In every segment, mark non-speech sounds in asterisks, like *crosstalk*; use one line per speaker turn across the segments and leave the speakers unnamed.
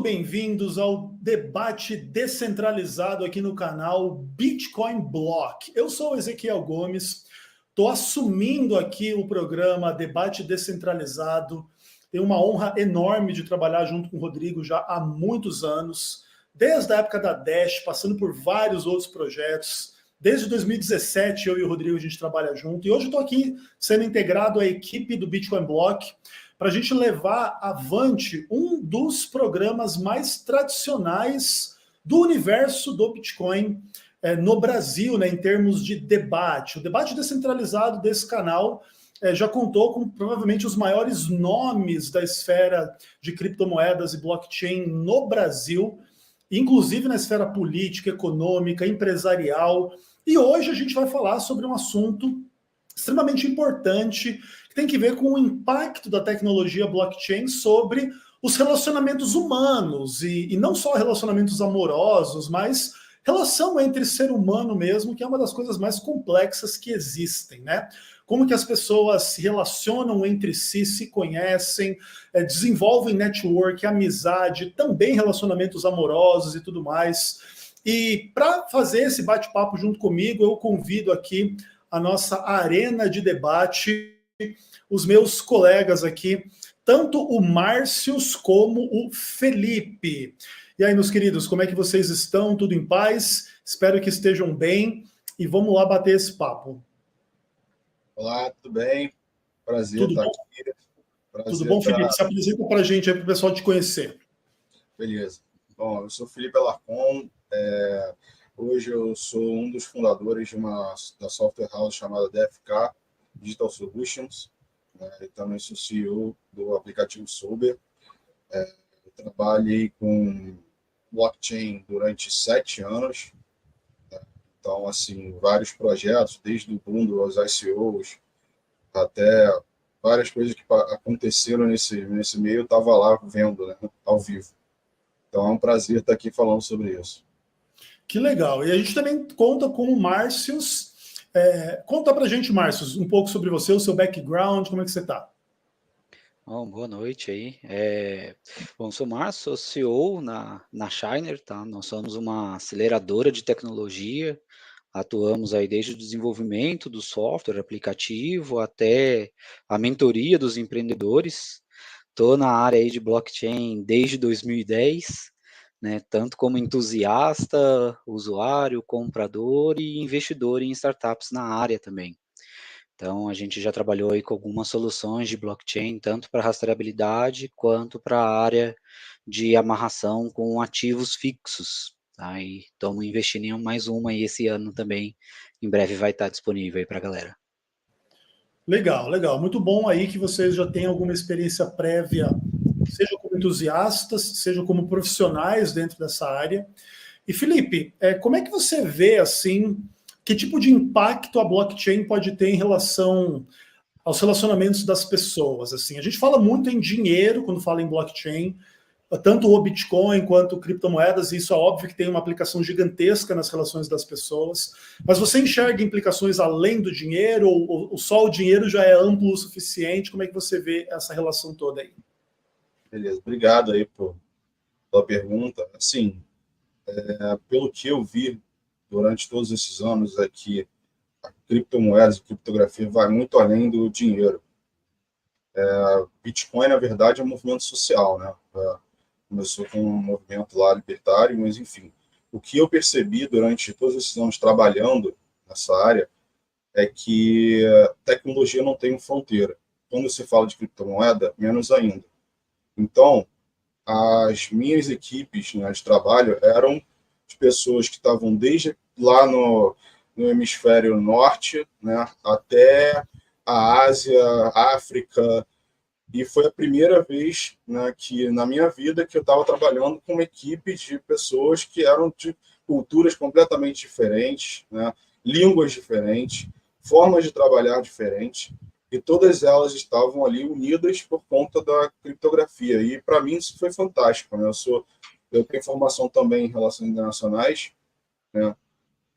Muito bem-vindos ao debate descentralizado aqui no canal Bitcoin Block. Eu sou Ezequiel Gomes, estou assumindo aqui o programa Debate Descentralizado. Tenho uma honra enorme de trabalhar junto com o Rodrigo já há muitos anos, desde a época da Dash, passando por vários outros projetos. Desde 2017, eu e o Rodrigo a gente trabalha junto, e hoje estou aqui sendo integrado à equipe do Bitcoin Block para a gente levar avante um dos programas mais tradicionais do universo do Bitcoin é, no Brasil, né, em termos de debate. O debate descentralizado desse canal é, já contou com provavelmente os maiores nomes da esfera de criptomoedas e blockchain no Brasil, inclusive na esfera política, econômica, empresarial. E hoje a gente vai falar sobre um assunto extremamente importante que tem que ver com o impacto da tecnologia blockchain sobre os relacionamentos humanos, e, e não só relacionamentos amorosos, mas relação entre ser humano mesmo, que é uma das coisas mais complexas que existem, né? Como que as pessoas se relacionam entre si, se conhecem, é, desenvolvem network, amizade, também relacionamentos amorosos e tudo mais. E para fazer esse bate-papo junto comigo, eu convido aqui a nossa arena de debate os meus colegas aqui, tanto o Márcios como o Felipe. E aí, meus queridos, como é que vocês estão? Tudo em paz? Espero que estejam bem e vamos lá bater esse papo.
Olá, tudo bem? Prazer
tudo
estar
bom?
aqui.
Prazer tudo bom, Felipe? Se apresenta para a gente aí, para o pessoal te conhecer.
Beleza. Bom, eu sou Felipe Alarcon. É... Hoje eu sou um dos fundadores de uma da software house chamada DFK, Digital Solutions, né, e também sou CEO do aplicativo Sober. É, trabalhei com blockchain durante sete anos, né, então, assim, vários projetos, desde o boom dos ICOs até várias coisas que aconteceram nesse, nesse meio, eu estava lá vendo, né, ao vivo. Então, é um prazer estar aqui falando sobre isso.
Que legal. E a gente também conta com o Márcios é, conta pra gente, Márcio, um pouco sobre você, o seu background, como é que você está?
Bom, boa noite aí. É, bom, sou Márcio, CEO na, na Shiner, tá? Nós somos uma aceleradora de tecnologia, atuamos aí desde o desenvolvimento do software, aplicativo, até a mentoria dos empreendedores. Estou na área aí de blockchain desde 2010, né, tanto como entusiasta, usuário, comprador e investidor em startups na área também. Então, a gente já trabalhou aí com algumas soluções de blockchain, tanto para rastreabilidade quanto para a área de amarração com ativos fixos. Tá? E estamos investindo em mais uma e esse ano também, em breve vai estar disponível aí para a galera.
Legal, legal. Muito bom aí que vocês já têm alguma experiência prévia seja como entusiastas, seja como profissionais dentro dessa área. E Felipe, é, como é que você vê assim que tipo de impacto a blockchain pode ter em relação aos relacionamentos das pessoas? Assim, a gente fala muito em dinheiro quando fala em blockchain, tanto o Bitcoin quanto criptomoedas, e isso é óbvio que tem uma aplicação gigantesca nas relações das pessoas. Mas você enxerga implicações além do dinheiro, ou, ou só o dinheiro já é amplo o suficiente? Como é que você vê essa relação toda aí?
Beleza, obrigado aí por, pela pergunta. Assim, é, pelo que eu vi durante todos esses anos aqui, a criptomoedas e criptografia vai muito além do dinheiro. É, Bitcoin, na verdade, é um movimento social, né? É, começou com um movimento lá libertário, mas enfim. O que eu percebi durante todos esses anos trabalhando nessa área é que tecnologia não tem fronteira. Quando se fala de criptomoeda, menos ainda. Então, as minhas equipes né, de trabalho eram de pessoas que estavam desde lá no, no hemisfério norte né, até a Ásia, África, e foi a primeira vez né, que na minha vida que eu estava trabalhando com uma equipe de pessoas que eram de culturas completamente diferentes, né, línguas diferentes, formas de trabalhar diferentes e todas elas estavam ali unidas por conta da criptografia. E para mim isso foi fantástico. Né? Eu sou, eu tenho formação também em relações internacionais, né?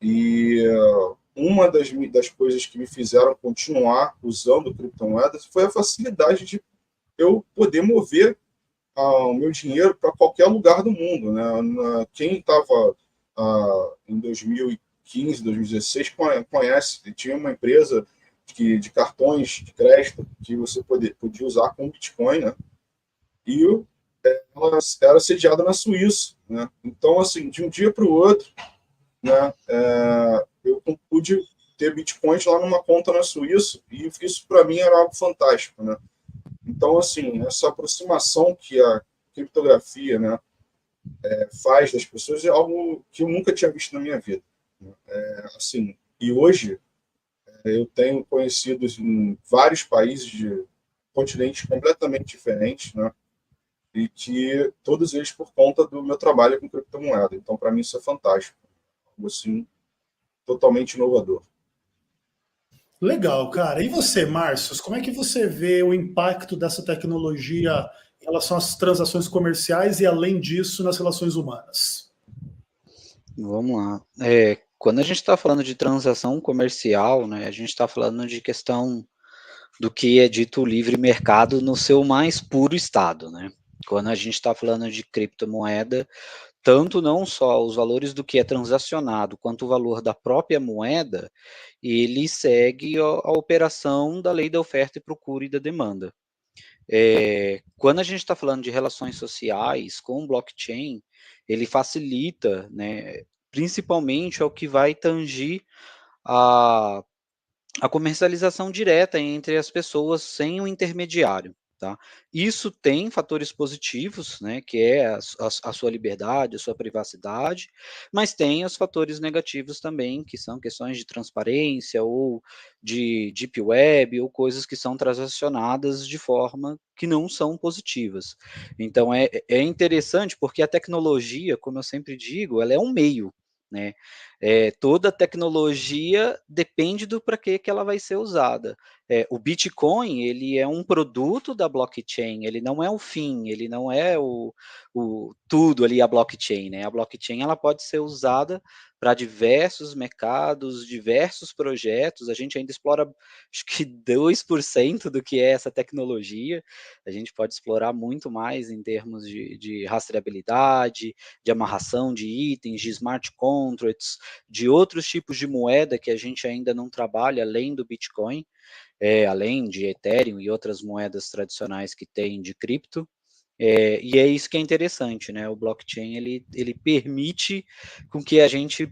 E uh, uma das, das coisas que me fizeram continuar usando criptomoedas foi a facilidade de eu poder mover ah, o meu dinheiro para qualquer lugar do mundo. Né? Quem estava ah, em 2015, 2016 conhece, tinha uma empresa que, de cartões de crédito que você poder, podia usar com Bitcoin, né? e ela era sediada na Suíça. Né? Então, assim, de um dia para o outro, né, é, eu pude ter bitcoins lá numa conta na Suíça, e isso para mim era algo fantástico. Né? Então, assim, essa aproximação que a criptografia né, é, faz das pessoas é algo que eu nunca tinha visto na minha vida. Né? É, assim, e hoje eu tenho conhecido em vários países de continentes completamente diferentes, né? e que todos eles por conta do meu trabalho com criptomoeda. Então, para mim, isso é fantástico. Algo assim, totalmente inovador.
Legal, cara. E você, Márcio, como é que você vê o impacto dessa tecnologia em relação às transações comerciais e, além disso, nas relações humanas?
Vamos lá. É, quando a gente está falando de transação comercial, né, a gente está falando de questão do que é dito livre mercado no seu mais puro estado, né? Quando a gente está falando de criptomoeda, tanto não só os valores do que é transacionado, quanto o valor da própria moeda, ele segue a, a operação da lei da oferta e procura e da demanda. É, quando a gente está falando de relações sociais com blockchain, ele facilita, né, principalmente é o que vai tangir a, a comercialização direta entre as pessoas sem o um intermediário. Tá? Isso tem fatores positivos, né, que é a, a, a, sua liberdade, a sua privacidade, mas tem os fatores negativos também, que são questões de transparência ou de deep web ou coisas que são transacionadas de forma que não são positivas. Então é, é interessante porque a tecnologia, como eu sempre digo, ela é um meio, né? É, toda tecnologia depende do para que, que ela vai ser usada. É, o Bitcoin ele é um produto da blockchain, ele não é o fim, ele não é o, o tudo ali a blockchain, né? A blockchain ela pode ser usada para diversos mercados, diversos projetos. A gente ainda explora acho que 2% do que é essa tecnologia. A gente pode explorar muito mais em termos de, de rastreabilidade, de amarração de itens, de smart contracts, de outros tipos de moeda que a gente ainda não trabalha além do Bitcoin, é, além de Ethereum e outras moedas tradicionais que tem de cripto. É, e é isso que é interessante, né? O blockchain ele, ele permite com que a gente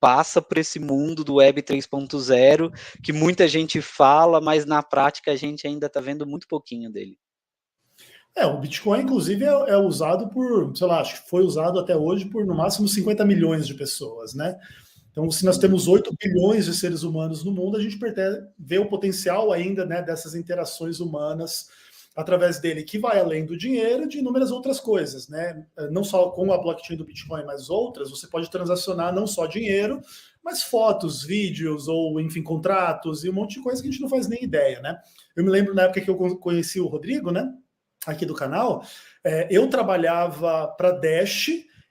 passa por esse mundo do Web 3.0 que muita gente fala, mas na prática a gente ainda está vendo muito pouquinho dele.
É, o Bitcoin, inclusive, é, é, usado por, sei lá, acho que foi usado até hoje por no máximo 50 milhões de pessoas, né? Então, se nós temos 8 bilhões de seres humanos no mundo, a gente vê o potencial ainda né, dessas interações humanas através dele, que vai além do dinheiro, de inúmeras outras coisas, né? Não só com a blockchain do Bitcoin, mas outras, você pode transacionar não só dinheiro, mas fotos, vídeos, ou enfim, contratos e um monte de coisa que a gente não faz nem ideia, né? Eu me lembro na época que eu conheci o Rodrigo, né? Aqui do canal, é, eu trabalhava para Dash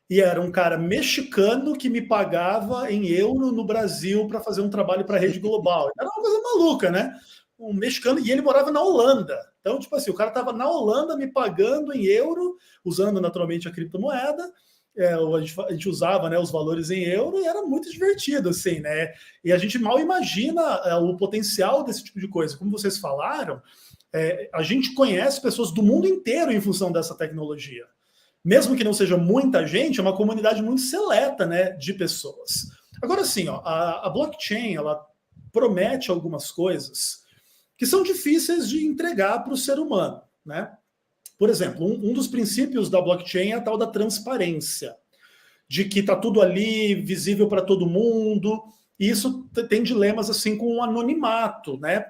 e era um cara mexicano que me pagava em euro no Brasil para fazer um trabalho para a rede global. Era uma coisa maluca, né? Um mexicano e ele morava na Holanda. Então, tipo assim, o cara estava na Holanda me pagando em euro, usando naturalmente a criptomoeda. É, a, gente, a, gente, usava né, os valores em euro e era muito divertido, assim, né? E a gente mal imagina é, o potencial desse tipo de coisa. Como vocês falaram, é, a gente conhece pessoas do mundo inteiro em função dessa tecnologia. Mesmo que não seja muita gente, é uma comunidade muito seleta né, de pessoas. Agora, sim, ó, a, a blockchain ela promete algumas coisas que são difíceis de entregar para o ser humano, né? Por exemplo, um, um, dos princípios da blockchain é a tal da transparência, de que está tudo ali visível para todo mundo. E isso tem dilemas assim com o anonimato, né?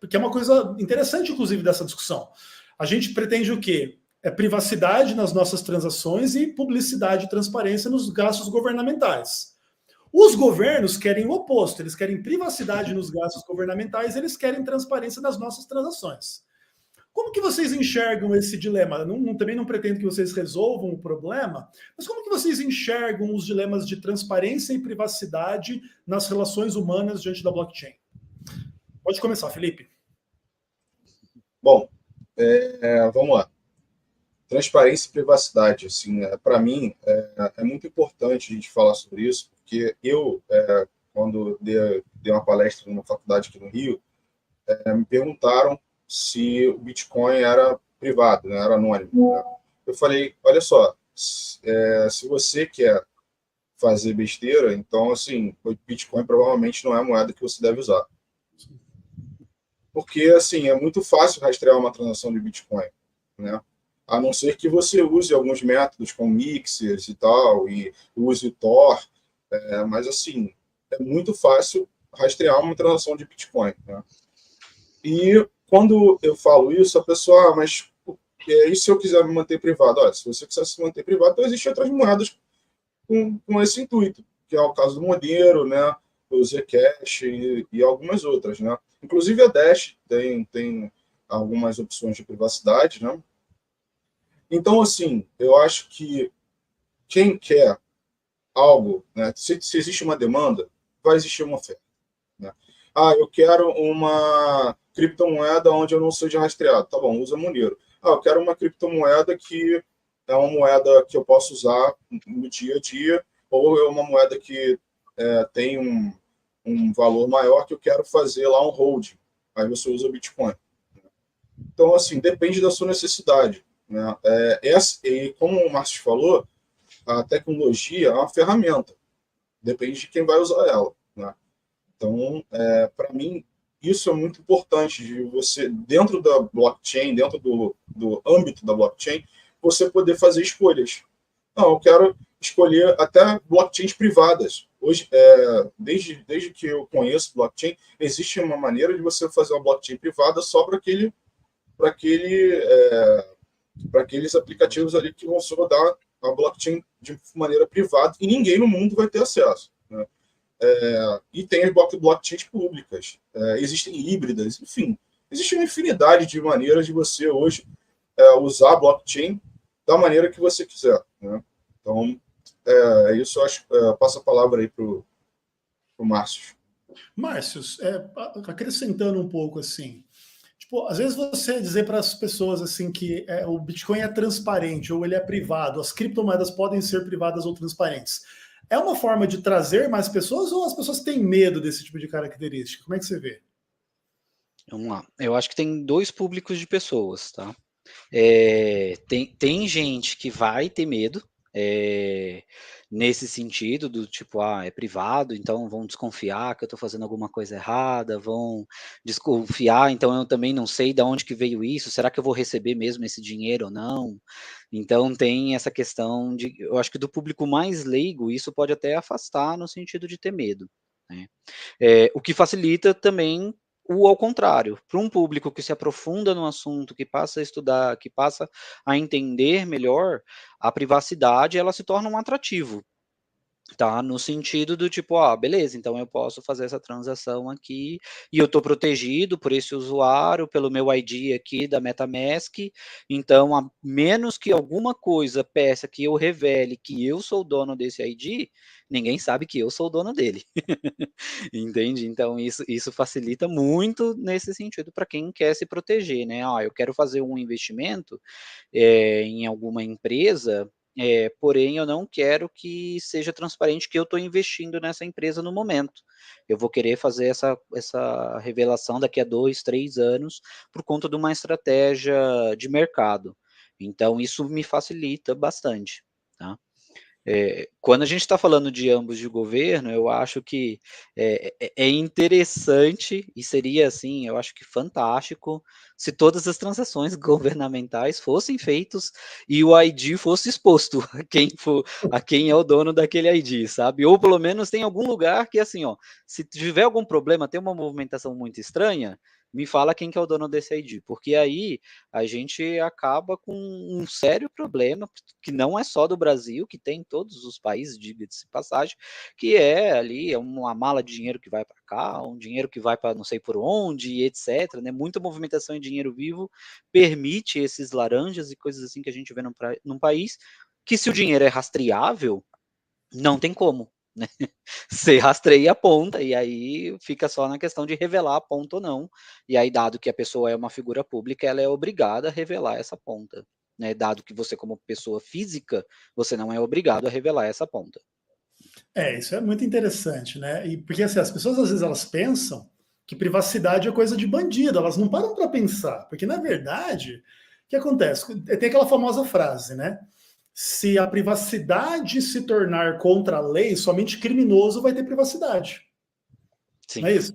Porque é uma coisa interessante, inclusive, dessa discussão. A gente pretende o quê? É privacidade nas nossas transações e publicidade e transparência nos gastos governamentais. Os governos querem o oposto, eles querem privacidade nos gastos governamentais, eles querem transparência nas nossas transações. Como que vocês enxergam esse dilema? Não, não, também não pretendo que vocês resolvam o problema, mas como que vocês enxergam os dilemas de transparência e privacidade nas relações humanas diante da blockchain? Pode começar, Felipe.
Bom, é, vamos lá. transparência e privacidade, assim, é, para mim é, é, muito importante a gente falar sobre isso, porque eu, é, quando dei, dei, uma palestra numa faculdade aqui no Rio, é, me perguntaram se o Bitcoin era privado, né, era anônimo. Né? Eu falei, olha só, é, se você quer fazer besteira, então, assim, o Bitcoin provavelmente não é a moeda que você deve usar. Porque, assim, é muito fácil rastrear uma transação de Bitcoin, né? A não ser que você use alguns métodos como mixers e tal, e use o Tor, é, mas, assim, é muito fácil rastrear uma transação de Bitcoin, né? E quando eu falo isso, a pessoa, ah, mas e se eu quiser me manter privado? Olha, se você quiser se manter privado, então existem outras moedas com, com esse intuito, que é o caso do Monero, né? O Zcash e, e algumas outras, né? Inclusive a Dash tem, tem algumas opções de privacidade, né? Então, assim, eu acho que quem quer algo, né? Se, se existe uma demanda, vai existir uma oferta. Né? Ah, eu quero uma criptomoeda onde eu não seja rastreado. Tá bom, usa Monero. Ah, eu quero uma criptomoeda que é uma moeda que eu posso usar no dia a dia, ou é uma moeda que é, tem um, um valor maior que eu quero fazer lá um hold. Aí você usa Bitcoin. Então, assim, depende da sua necessidade. Né? É, essa, e como o Márcio falou, a tecnologia é uma ferramenta. Depende de quem vai usar ela. Né? Então, é, para mim, isso é muito importante de você, dentro da blockchain, dentro do, do âmbito da blockchain, você poder fazer escolhas. Não, eu quero escolher até blockchains privadas. Hoje, é, desde, desde que eu conheço blockchain, existe uma maneira de você fazer uma blockchain privada só para aquele, para aquele, é, para aqueles aplicativos ali que vão só a blockchain de maneira privada e ninguém no mundo vai ter acesso. Né? É, e tem as blockchains públicas, é, existem híbridas, enfim, existe uma infinidade de maneiras de você hoje é, usar blockchain da maneira que você quiser. Né? Então, é, é isso eu acho. É, passo a palavra aí para o Márcio.
Márcio, é, acrescentando um pouco assim, tipo, às vezes você dizer para as pessoas assim que é, o Bitcoin é transparente ou ele é privado, as criptomoedas podem ser privadas ou transparentes. É uma forma de trazer mais pessoas ou as pessoas têm medo desse tipo de característica? Como é que você vê?
Vamos lá. Eu acho que tem dois públicos de pessoas, tá? É, tem, tem gente que vai ter medo é, nesse sentido do tipo, ah, é privado, então vão desconfiar que eu estou fazendo alguma coisa errada, vão desconfiar, então eu também não sei de onde que veio isso, será que eu vou receber mesmo esse dinheiro ou não? Então tem essa questão de, eu acho que do público mais leigo, isso pode até afastar no sentido de ter medo. Né? É, o que facilita também o ao contrário, para um público que se aprofunda no assunto, que passa a estudar, que passa a entender melhor, a privacidade ela se torna um atrativo, tá? No sentido do tipo, ah, beleza, então eu posso fazer essa transação aqui e eu estou protegido por esse usuário, pelo meu ID aqui da MetaMask, então a menos que alguma coisa peça que eu revele que eu sou dono desse ID, ninguém sabe que eu sou dono dele. *laughs* Entende? Então isso, isso facilita muito nesse sentido para quem quer se proteger, né? Ah, eu quero fazer um investimento é, em alguma empresa, é, porém, eu não quero que seja transparente que eu estou investindo nessa empresa no momento. Eu vou querer fazer essa, essa revelação daqui a dois, três anos por conta de uma estratégia de mercado. Então, isso me facilita bastante. Tá? É, quando a gente está falando de ambos de governo, eu acho que é, é, é, interessante e seria assim, eu acho que fantástico se todas as transações *laughs* governamentais fossem feitas e o ID fosse exposto a quem for, a quem é o dono daquele ID, sabe? Ou pelo menos tem algum lugar que assim, ó, se tiver algum problema, tem uma movimentação muito estranha, me fala quem que é o dono desse ID, porque aí a gente acaba com um sério problema, que não é só do Brasil, que tem em todos os países, diga-se passagem, que é ali é uma mala de dinheiro que vai para cá, um dinheiro que vai para não sei por onde, etc. Né? Muita movimentação em dinheiro vivo permite esses laranjas e coisas assim que a gente vê num, num país, que se o dinheiro é rastreável, não tem como. Né? *laughs* Você rastreia a ponta e aí fica só na questão de revelar a ponta ou não. E aí, dado que a pessoa é uma figura pública, ela é obrigada a revelar essa ponta. né, dado que você como pessoa física, você não é obrigado a revelar essa ponta.
É, isso é muito interessante, né? E porque assim, as pessoas às vezes elas pensam que privacidade é coisa de bandido, elas não param para pensar, porque na verdade, o que acontece? Tem aquela famosa frase, né? Se a privacidade se tornar contra a lei, somente criminoso vai ter privacidade. Sim. Não é isso?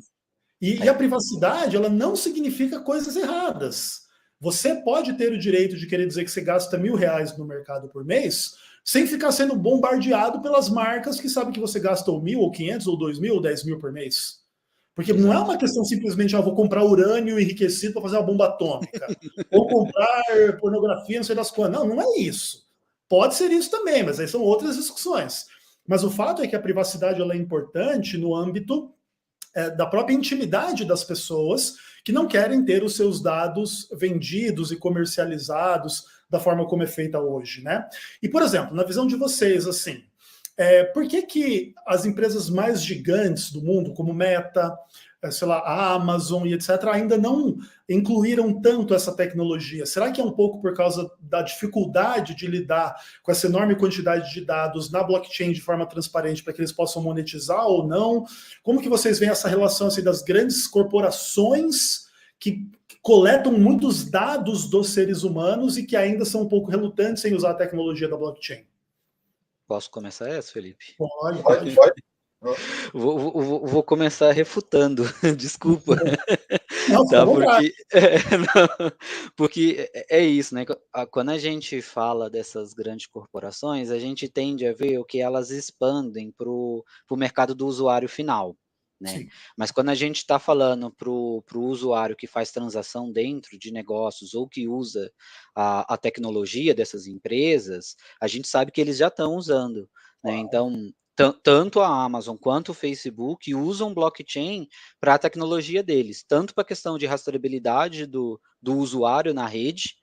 E, é. e a privacidade, ela não significa coisas erradas. Você pode ter o direito de querer dizer que você gasta mil reais no mercado por mês, sem ficar sendo bombardeado pelas marcas que sabem que você gasta ou mil, ou quinhentos, ou dois mil, ou dez mil por mês. Porque não é uma questão simplesmente, ah, vou comprar urânio enriquecido para fazer uma bomba atômica, *laughs* ou comprar pornografia, não sei das quantas. Não, não é isso. Pode ser isso também, mas aí são outras discussões. Mas o fato é que a privacidade ela é importante no âmbito é, da própria intimidade das pessoas que não querem ter os seus dados vendidos e comercializados da forma como é feita hoje, né? E, por exemplo, na visão de vocês, assim, é, por que, que as empresas mais gigantes do mundo, como Meta, sei lá, a Amazon e etc., ainda não incluíram tanto essa tecnologia? Será que é um pouco por causa da dificuldade de lidar com essa enorme quantidade de dados na blockchain de forma transparente para que eles possam monetizar ou não? Como que vocês veem essa relação assim, das grandes corporações que coletam muitos dados dos seres humanos e que ainda são um pouco relutantes em usar a tecnologia da blockchain?
Posso começar essa, Felipe?
Pode, pode. pode.
Vou, vou, vou, começar refutando, *laughs* desculpa. Não, tá, porque, *laughs* é, não, porque é, é isso, né? Quando a gente fala dessas grandes corporações, a gente tende a ver o que elas expandem para o mercado do usuário final. Né? Mas quando a gente está falando para o usuário que faz transação dentro de negócios ou que usa a, a tecnologia dessas empresas, a gente sabe que eles já estão usando. Né? Então, tanto a Amazon quanto o Facebook usam blockchain para a tecnologia deles, tanto para a questão de rastreabilidade do, do usuário na rede,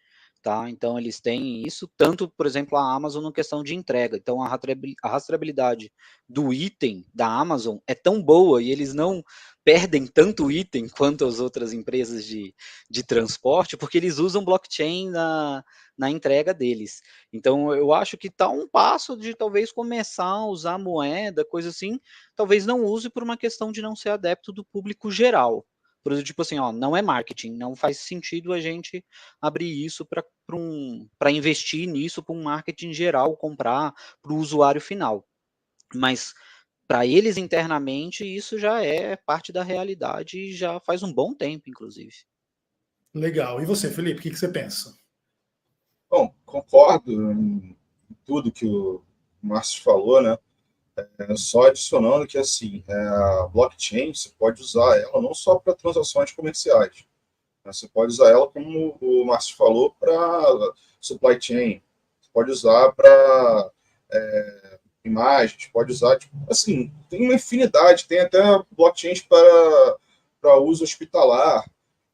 tá? Então eles têm isso, tanto, por exemplo, a Amazon na questão de entrega. Então a rastreabilidade do item da Amazon é tão boa e eles não perdem tanto item quanto as outras empresas de, de transporte, porque eles usam blockchain na, na entrega deles. Então, eu acho que está um passo de talvez começar a usar moeda, coisa assim, talvez não use por uma questão de não ser adepto do público geral. Por tipo assim, ó, não é marketing, não faz sentido a gente abrir isso para um, investir nisso para um marketing geral, comprar para o usuário final. Mas para eles internamente, isso já é parte da realidade e já faz um bom tempo, inclusive.
Legal. E você, Felipe, o que, que você pensa?
Bom, concordo em tudo que o Márcio falou, né? É, só adicionando que assim, é, a blockchain você pode usar ela não só para transações comerciais, né? você pode usar ela como o Márcio falou para supply chain, você pode usar para é, imagens, pode usar, tipo, assim, tem uma infinidade, tem até blockchains para, para uso hospitalar,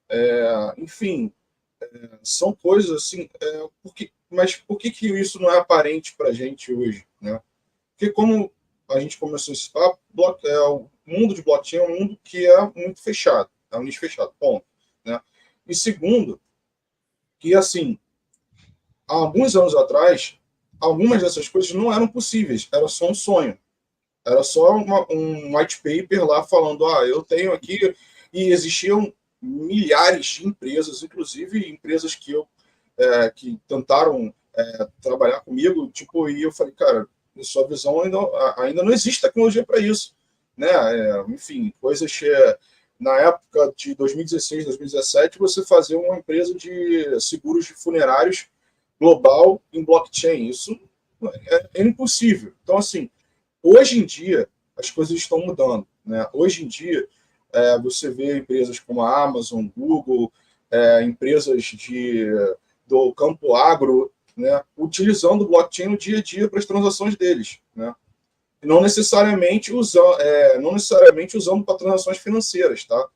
é, enfim, é, são coisas assim, é, porque, mas por que, que isso não é aparente para a gente hoje? Né? Porque como a gente começou esse papo, é, o mundo de blockchain é um mundo que é muito fechado, é um nicho fechado, ponto. Né? E segundo, que assim, há alguns anos atrás, algumas dessas coisas não eram possíveis, era só um sonho. Era só uma, um white paper lá falando, ah, eu tenho aqui, e existiam milhares de empresas, inclusive empresas que eu é, que tentaram é, trabalhar comigo, tipo, e eu falei, cara, em sua visão ainda, ainda não existe tecnologia para isso, né? É, enfim, coisas na época de 2016, 2017, você fazer uma empresa de seguros funerários global em blockchain. Isso é, é, impossível. Então, assim, hoje em dia, as coisas estão mudando. Né? Hoje em dia, é, você vê empresas como a Amazon, Google, é, empresas de, do campo agro, né, utilizando o blockchain no dia a dia para as transações deles. Né? não necessariamente usando, é, não necessariamente usando para transações financeiras, tá?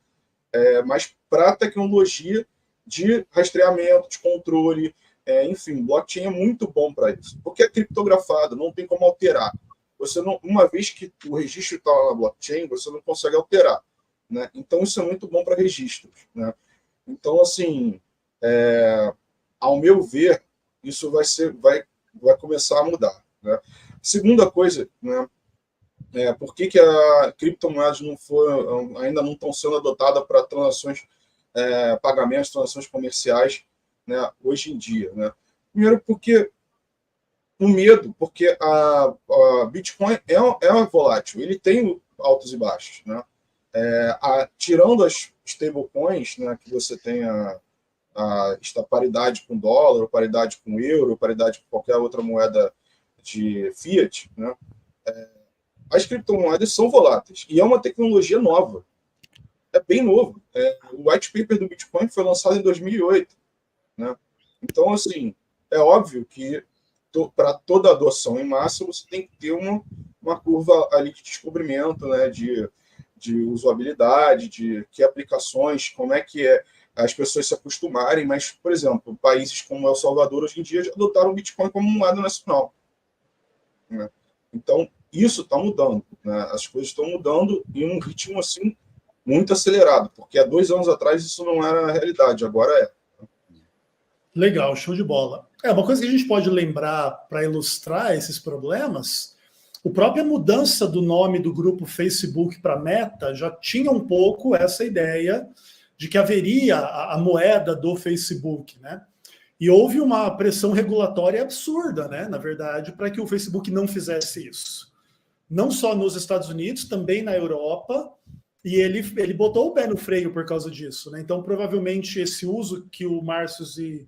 É, mas para tecnologia de rastreamento, de controle, é, enfim, blockchain é muito bom para isso, porque é criptografado, não tem como alterar. Você não, uma vez que o registro está na blockchain, você não consegue alterar, né? Então isso é muito bom para registros, né? Então assim, é, ao meu ver, isso vai ser, vai, vai começar a mudar. Né? Segunda coisa, né, é, por que, que a criptomoedas não foi, ainda não estão sendo adotadas para transações, é, pagamentos, transações comerciais, né, hoje em dia? Né? Primeiro, porque o medo, porque a, a Bitcoin é, é volátil, ele tem altos e baixos. Né? É, a, tirando as stablecoins, né, que você tem a, a, a paridade com dólar, paridade com euro, paridade com qualquer outra moeda de fiat, né, é, as criptomoedas são voláteis e é uma tecnologia nova. É bem novo. É, o white paper do Bitcoin foi lançado em 2008. Né? Então, assim, é óbvio que para toda adoção em massa você tem que ter uma, uma curva ali de descobrimento, né? de, de usabilidade, de que aplicações, como é que é as pessoas se acostumarem. Mas, por exemplo, países como El Salvador hoje em dia já adotaram o Bitcoin como moeda nacional. Né? Então, isso está mudando. Né? As coisas estão mudando em um ritmo assim muito acelerado, porque há dois anos atrás isso não era a realidade, agora é.
Legal, show de bola. É uma coisa que a gente pode lembrar para ilustrar esses problemas. O própria mudança do nome do grupo Facebook para Meta já tinha um pouco essa ideia de que haveria a, a moeda do Facebook, né? E houve uma pressão regulatória absurda, né? Na verdade, para que o Facebook não fizesse isso não só nos Estados Unidos, também na Europa, e ele, ele botou o pé no freio por causa disso. Né? Então, provavelmente, esse uso que o Márcio e,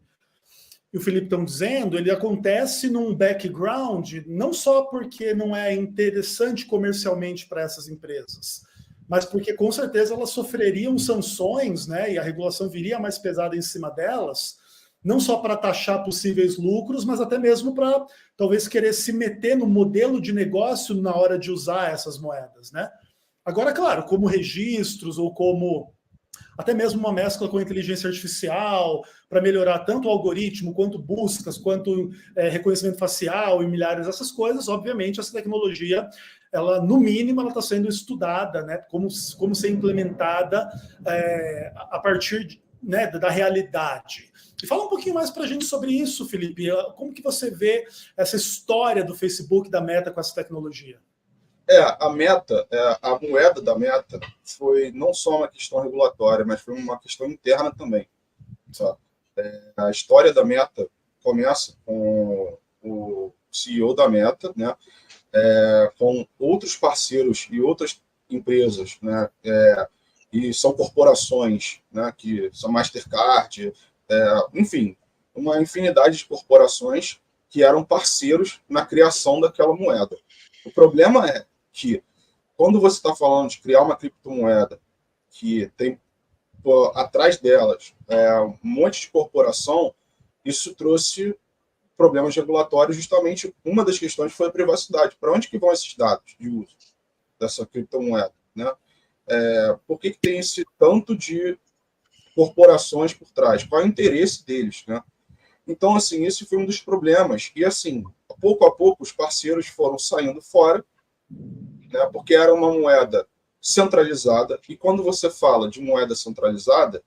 e o Felipe estão dizendo, ele acontece num background, não só porque não é interessante comercialmente para essas empresas, mas porque com certeza elas sofreriam sanções, né? E a regulação viria mais pesada em cima delas, não só para taxar possíveis lucros, mas até mesmo para talvez querer se meter no modelo de negócio na hora de usar essas moedas, né? Agora, claro, como registros ou como até mesmo uma mescla com inteligência artificial para melhorar tanto o algoritmo quanto buscas, quanto é, reconhecimento facial e milhares dessas coisas, obviamente essa tecnologia, ela no mínimo, ela está sendo estudada, né? Como, como ser implementada é, a partir de, né, da realidade. E fala um pouquinho mais para a gente sobre isso, Felipe. Como que você vê essa história do Facebook, da Meta com essa tecnologia?
É, a Meta, é, a moeda da Meta foi não só uma questão regulatória, mas foi uma questão interna também. É, a história da Meta começa com o CEO da Meta, né, é, com outros parceiros e outras empresas, né, é, e são corporações, né, que são Mastercard, é, enfim, uma infinidade de corporações que eram parceiros na criação daquela moeda. O problema é que, quando você está falando de criar uma criptomoeda que tem pô, atrás delas é, um monte de corporação, isso trouxe problemas regulatórios. Justamente uma das questões foi a privacidade. Para onde que vão esses dados de uso dessa criptomoeda? Né? É, por que, que tem esse tanto de corporações por trás? Qual é o interesse deles? Né? Então, assim, esse foi um dos problemas. E, assim, pouco a pouco, os parceiros foram saindo fora, né, porque era uma moeda centralizada. E quando você fala de moeda centralizada,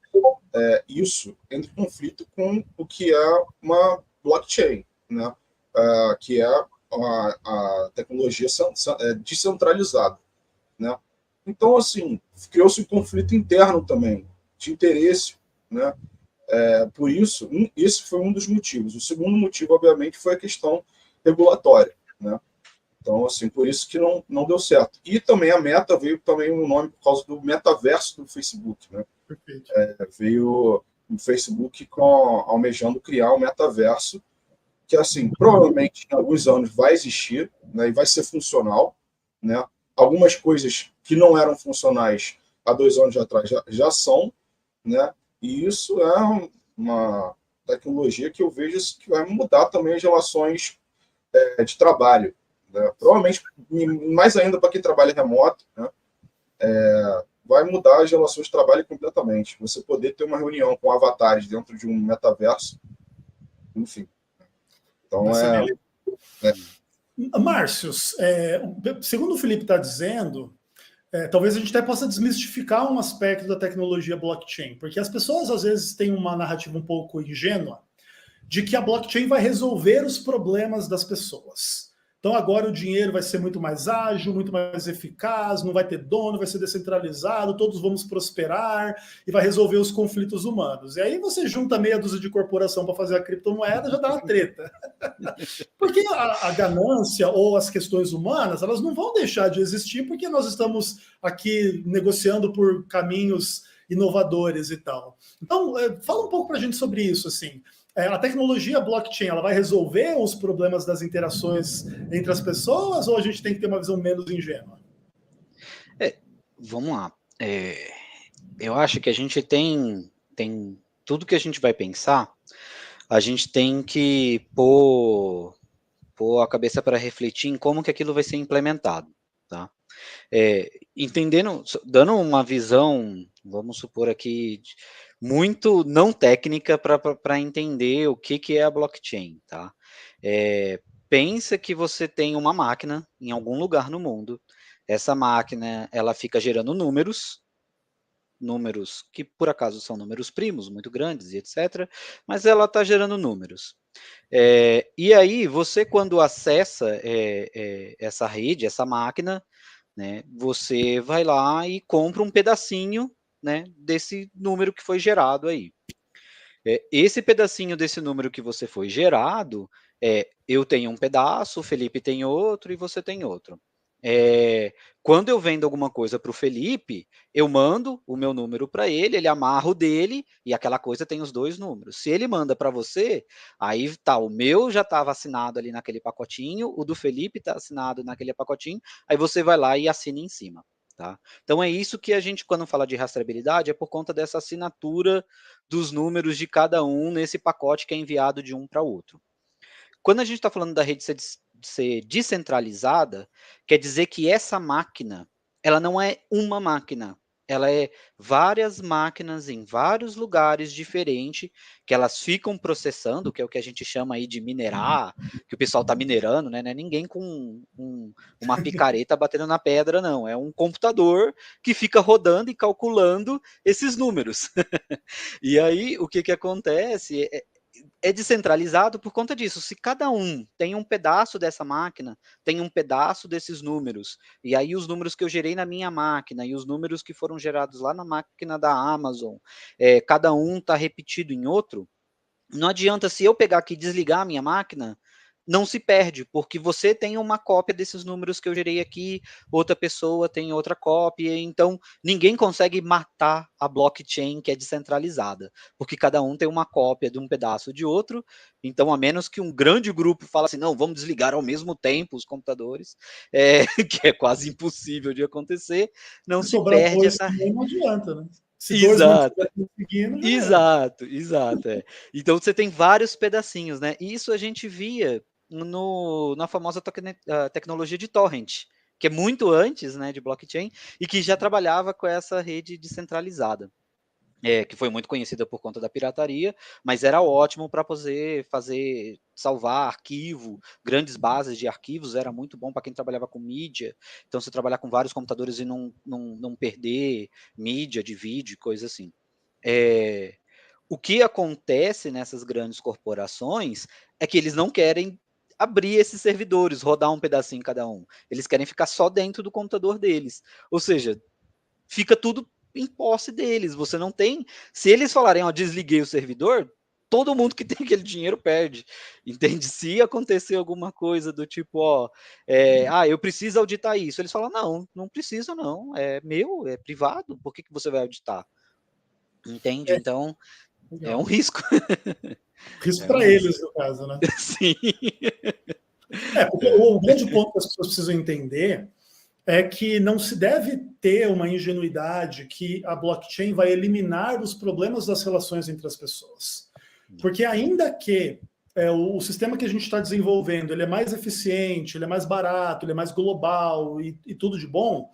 é, isso entra em conflito com o que é uma blockchain, né, é, que é a, a tecnologia é, descentralizada. Né? Então, assim, criou-se um conflito interno também, de interesse, né? É, por isso, um, esse foi um dos motivos. O segundo motivo, obviamente, foi a questão regulatória, né? Então, assim, por isso que não, não deu certo. E também a Meta veio também o um nome por causa do metaverso do Facebook, né? É, veio o Facebook com, almejando criar um metaverso que, assim, provavelmente em alguns anos vai existir, né? E vai ser funcional, né? Algumas coisas que não eram funcionais há dois anos atrás já, já são, né? E isso é uma tecnologia que eu vejo que vai mudar também as relações é, de trabalho. Né? Provavelmente, mais ainda para quem trabalha remoto, né? É, vai mudar as relações de trabalho completamente. Você poder ter uma reunião com avatares dentro de um metaverso, enfim. Então, é,
é, Márcios, é, segundo o Felipe está dizendo, é, talvez a gente até possa desmistificar um aspecto da tecnologia blockchain, porque as pessoas às vezes têm uma narrativa um pouco ingênua de que a blockchain vai resolver os problemas das pessoas. Então agora o dinheiro vai ser muito mais ágil, muito mais eficaz, não vai ter dono, vai ser descentralizado, todos vamos prosperar e vai resolver os conflitos humanos. E aí você junta meia dúzia de corporação para fazer a criptomoeda, já dá uma treta. *laughs* porque a, a, ganância ou as questões humanas, elas não vão deixar de existir porque nós estamos aqui negociando por caminhos inovadores e tal. Então, é, fala um pouco para a gente sobre isso, assim. É, a tecnologia blockchain ela vai resolver os problemas das interações entre as pessoas ou a gente tem que ter uma visão menos ingênua?
É, vamos lá. É, eu acho que a gente tem, tem tudo que a gente vai pensar, a gente tem que pôr, pôr a cabeça para refletir em como que aquilo vai ser implementado, tá? É, entendendo, dando uma visão, vamos supor aqui, muito não técnica para entender o que, que é a blockchain, tá? É, pensa que você tem uma máquina em algum lugar no mundo, essa máquina, ela fica gerando números, números que por acaso são números primos, muito grandes e etc., mas ela está gerando números. É, e aí, você quando acessa é, é, essa rede, essa máquina, né, você vai lá e compra um pedacinho né, desse número que foi gerado aí. É, esse pedacinho desse número que você foi gerado, é, eu tenho um pedaço, o Felipe tem outro e você tem outro. É, quando eu vendo alguma coisa para o Felipe, eu mando o meu número para ele, ele amarra o dele e aquela coisa tem os dois números. Se ele manda para você, aí tá, o meu já estava assinado ali naquele pacotinho, o do Felipe está assinado naquele pacotinho, aí você vai lá e assina em cima. Tá? Então é isso que a gente, quando fala de rastreabilidade, é por conta dessa assinatura dos números de cada um nesse pacote que é enviado de um para outro. Quando a gente está falando da rede ser, ser descentralizada, quer dizer que essa máquina, ela não é uma máquina, ela é várias máquinas em vários lugares diferentes que elas ficam processando, que é o que a gente chama aí de minerar, que o pessoal está minerando, né? Não é ninguém com um, uma *laughs* picareta batendo na pedra, não. É um computador que fica rodando e calculando esses números. *laughs* e aí, o que, que acontece? É, descentralizado por conta disso. Se cada um tem um pedaço dessa máquina, tem um pedaço desses números, e aí os números que eu gerei na minha máquina e os números que foram gerados lá na máquina da Amazon, é, cada um está repetido em outro, não adianta se eu pegar aqui e desligar a minha máquina, não se perde, porque você tem uma cópia desses números que eu gerei aqui, outra pessoa tem outra cópia, então ninguém consegue matar a blockchain que é descentralizada, porque cada um tem uma cópia de um pedaço de outro, então a menos que um grande grupo fale assim, não, vamos desligar ao mesmo tempo os computadores, *laughs* é, que é quase impossível de acontecer, não se, se perde essa...
Não adianta, né?
Se exato, exato, exato. É. Então você tem vários pedacinhos, né? Isso a gente via no, na famosa tecnologia de torrent, que é muito antes né, de blockchain e que já trabalhava com essa rede descentralizada. É, que foi muito conhecida por conta da pirataria, mas era ótimo para poder fazer salvar arquivo, grandes bases de arquivos, era muito bom para quem trabalhava com mídia. Então, você trabalhar com vários computadores e não, não, não perder mídia de vídeo, coisa assim. É, o que acontece nessas grandes corporações é que eles não querem abrir esses servidores, rodar um pedacinho cada um. Eles querem ficar só dentro do computador deles. Ou seja, fica tudo em posse deles. Você não tem. Se eles falarem, ó, desliguei o servidor, todo mundo que *laughs* tem aquele dinheiro perde. Entende? Se acontecer alguma coisa do tipo, ó, é, ah, eu preciso auditar isso. Eles falam, não, não precisa, não. É meu, é privado. Por que, que você vai auditar? Entende? É. Então, é um *laughs* risco.
Risco é para eles, no caso, né? *laughs*
Sim.
É, porque o grande ponto que as pessoas precisam entender é que não se deve ter uma ingenuidade que a blockchain vai eliminar os problemas das relações entre as pessoas. Porque ainda que é, o, o, sistema que a gente está desenvolvendo ele é mais eficiente, ele é mais barato, ele é mais global e, e tudo de bom,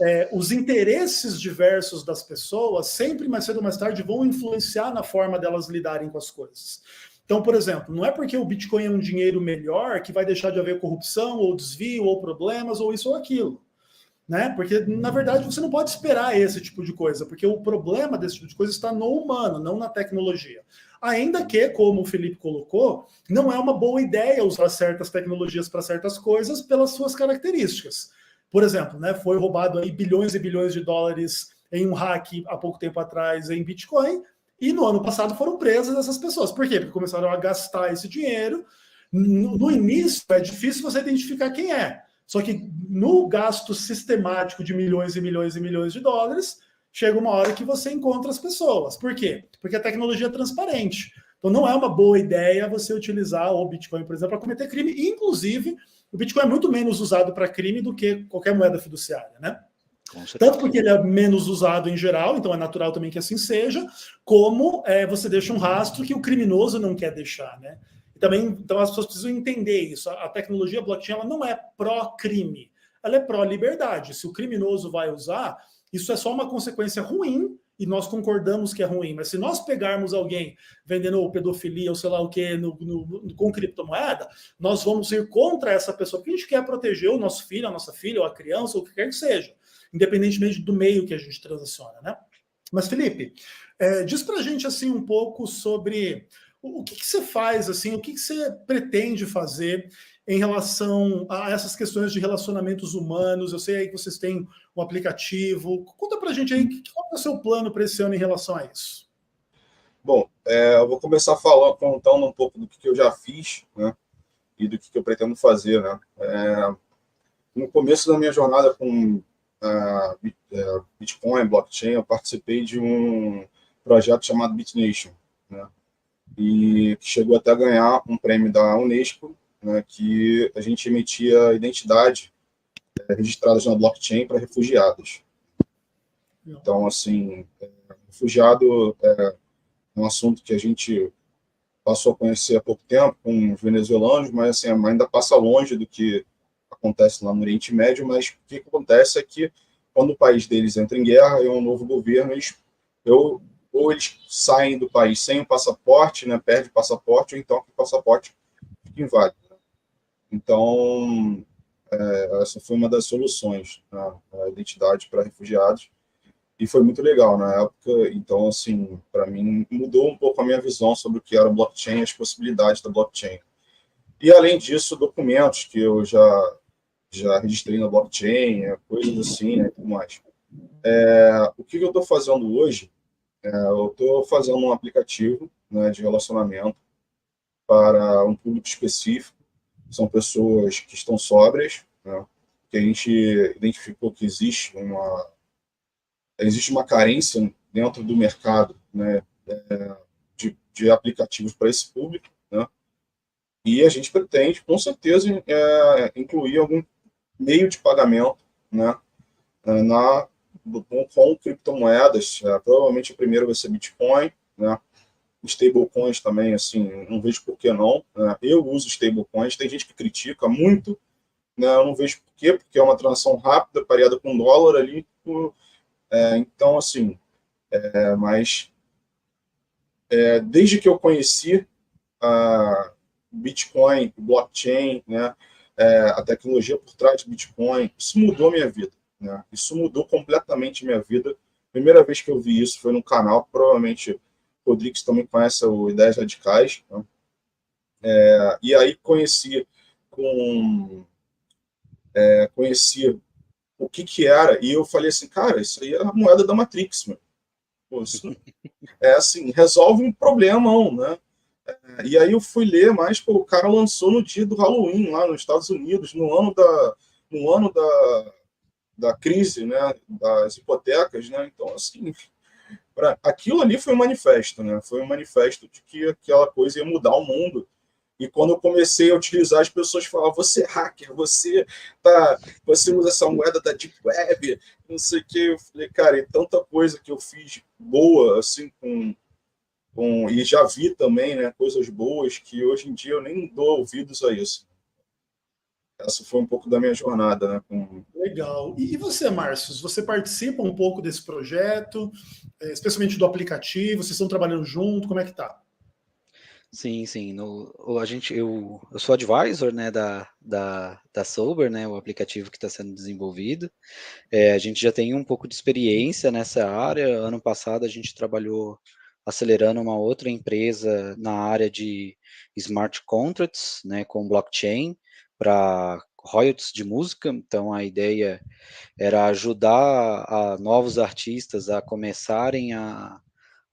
é, os interesses diversos das pessoas, sempre mais cedo ou mais tarde, vão influenciar na forma delas lidarem com as coisas. Então, por exemplo, não é porque o Bitcoin é um dinheiro melhor que vai deixar de haver corrupção, ou desvio, ou problemas, ou isso ou aquilo. né? Porque, na verdade, você não pode esperar esse tipo de coisa, porque o problema desse tipo de coisa está no humano, não na tecnologia. Ainda que, como o Felipe colocou, não é uma boa ideia usar certas tecnologias para certas coisas pelas suas características. Por exemplo, né, foi roubado aí bilhões e bilhões de dólares em um hack há pouco tempo atrás em Bitcoin, e no ano passado foram presas essas pessoas. Por quê? Porque começaram a gastar esse dinheiro. No, no início é difícil você identificar quem é. Só que no gasto sistemático de milhões e milhões e milhões de dólares, chega uma hora que você encontra as pessoas. Por quê? Porque a tecnologia é transparente. Então não é uma boa ideia você utilizar o Bitcoin, por exemplo, para cometer crime. Inclusive, o Bitcoin é muito menos usado para crime do que qualquer moeda fiduciária, né? Tanto porque ele é menos usado em geral, então é natural também que assim seja, como é, você deixa um rastro que o criminoso não quer deixar, né? E também, então as pessoas precisam entender isso. A tecnologia blockchain ela não é pró-crime, ela é pró-liberdade. Se o criminoso vai usar, isso é só uma consequência ruim e nós concordamos que é ruim. Mas se nós pegarmos alguém vendendo pedofilia ou sei lá o que no, no, com criptomoeda, nós vamos ir contra essa pessoa, porque a gente quer proteger o nosso filho, a nossa filha, ou a criança, ou o que quer que seja independentemente do meio que a gente transaciona, né? Mas, Felipe, é, diz para a gente assim um pouco sobre o, o que, que, você faz, assim, o que, que você pretende fazer em relação a essas questões de relacionamentos humanos. Eu sei aí que vocês têm um aplicativo. Conta para a gente aí qual é o seu plano para esse ano em relação a isso.
Bom, é, eu vou começar falando, contando um pouco do que, eu já fiz, né? E do que, eu pretendo fazer, né? É, no começo da minha jornada com uh, Bitcoin, blockchain, eu participei de um projeto chamado BitNation, né? E que chegou até a ganhar um prêmio da Unesco, né, que a gente emitia identidade é, registradas na blockchain para refugiados. Então, assim, é, refugiado é um assunto que a gente passou a conhecer há pouco tempo com os venezuelanos, mas assim, ainda passa longe do que acontece lá no Oriente Médio, mas o que acontece é que quando o país deles entra em guerra e é um novo governo, eles, eu, ou eles saem do país sem o passaporte, né, perde o passaporte, ou então o passaporte fica inválido. Então, é, essa foi uma das soluções, né, a identidade para refugiados, e foi muito legal na época. Então, assim, para mim, mudou um pouco a minha visão sobre o que era blockchain as possibilidades da blockchain. E, além disso, documentos que eu já já registrei na blockchain, é, coisas assim, né, tudo mais. É, o que eu estou fazendo hoje? É, eu estou fazendo um aplicativo né, de relacionamento para um público específico. São pessoas que estão sóbrias, né, que a gente identificou que existe uma existe uma carência dentro do mercado, né, é, de, de aplicativos para esse público, né, e a gente pretende, com certeza, é, incluir algum meio de pagamento né, é, na, com, com criptomoedas. É, provavelmente o primeiro vai ser Bitcoin, né, stablecoins também, assim, não vejo por que não. Né, eu uso stablecoins, tem gente que critica muito, né, eu não vejo por quê, porque é uma transação rápida, pareada com dólar ali. É, então, assim, é, mas é, desde que eu conheci a Bitcoin, blockchain, né, é, a tecnologia por trás do Bitcoin, isso mudou minha vida. Né? Isso mudou completamente minha vida. Primeira vez que eu vi isso foi no canal, provavelmente Rodrigues também conhece o Ideias Radicais. Né? É, e aí conheci com é, conheci o que que era e eu falei assim, cara, isso aí é a moeda da Matrix, meu. Pô, isso é assim, resolve um problemão, né? É, e aí eu fui ler mais, pô, o cara lançou no dia do Halloween lá nos Estados Unidos, no ano da, no ano da, da crise, né, das hipotecas, né? Então assim, aquilo ali foi um manifesto, né? Foi um manifesto de que aquela coisa ia mudar o mundo. E quando eu comecei a utilizar, as pessoas falavam: você é hacker, você tá, você usa essa moeda da Deep Web, não sei o que. Eu falei, cara, e tanta coisa que eu fiz boa, assim, com, com, e já vi também né, coisas boas que hoje em dia eu nem dou ouvidos a isso. Essa foi um pouco da minha jornada. Né, com...
Legal. E você, Márcio, você participa um pouco desse projeto, é, especialmente do aplicativo? Vocês estão trabalhando junto? Como é que tá?
Sim, sim. No, a gente, eu, eu sou advisor né, da, da, da Sober, né, o aplicativo que está sendo desenvolvido. É, a gente já tem um pouco de experiência nessa área. Ano passado a gente trabalhou acelerando uma outra empresa na área de smart contracts, né, com blockchain para royalties de música. Então a ideia era ajudar a novos artistas a começarem a,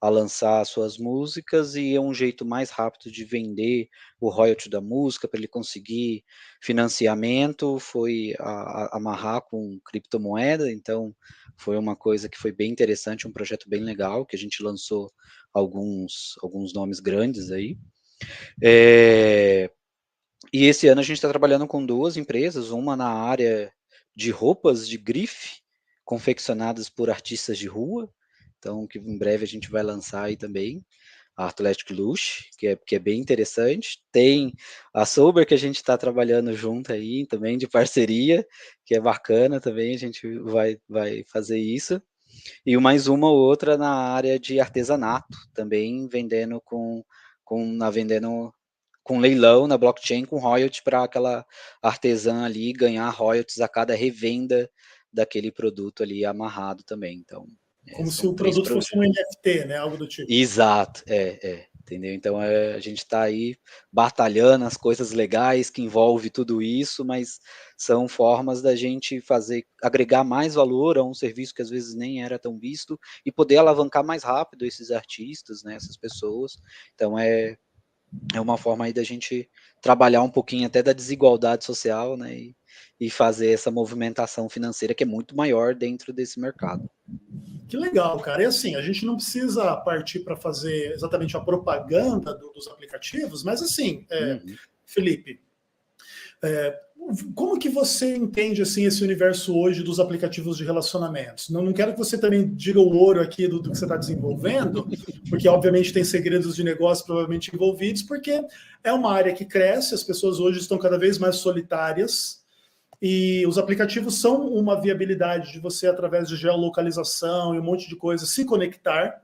a lançar suas músicas e é um jeito mais rápido de vender o royalty da música para ele conseguir financiamento foi a, a amarrar com criptomoeda então foi uma coisa que foi bem interessante um projeto bem legal que a gente lançou alguns alguns nomes grandes aí é, e esse ano a gente está trabalhando com duas empresas, uma na área de roupas de grife, confeccionadas por artistas de rua, então que em breve a gente vai lançar aí também, a Athletic Lush, que é, que é bem interessante. Tem a Sober, que a gente está trabalhando junto aí, também de parceria, que é bacana também, a gente vai, vai fazer isso. E mais uma ou outra na área de artesanato, também vendendo com, com na vendendo com leilão na blockchain com royalties para aquela artesã ali ganhar royalties a cada revenda daquele produto ali amarrado também. Então,
é, como se o produto fosse um NFT, né? Algo do tipo.
Exato, é, é. Entendeu? Então é, a gente está aí batalhando as coisas legais que envolve tudo isso, mas são formas da gente fazer agregar mais valor a um serviço que às vezes nem era tão visto e poder alavancar mais rápido esses artistas, né, essas pessoas. Então é é uma forma aí da gente trabalhar um pouquinho até da desigualdade social, né, e, e fazer essa movimentação financeira que é muito maior dentro desse mercado.
Que legal, cara. E assim, a gente não precisa partir para fazer exatamente a propaganda do, dos aplicativos, mas assim, é, uhum. Felipe, é, como que você entende assim esse universo hoje dos aplicativos de relacionamentos? Não, não quero que você também diga o ouro aqui do, do que você está desenvolvendo, porque obviamente tem segredos de negócio provavelmente envolvidos, porque é uma área que cresce, as pessoas hoje estão cada vez mais solitárias e os aplicativos são uma viabilidade de você através de geolocalização e um monte de coisa se conectar.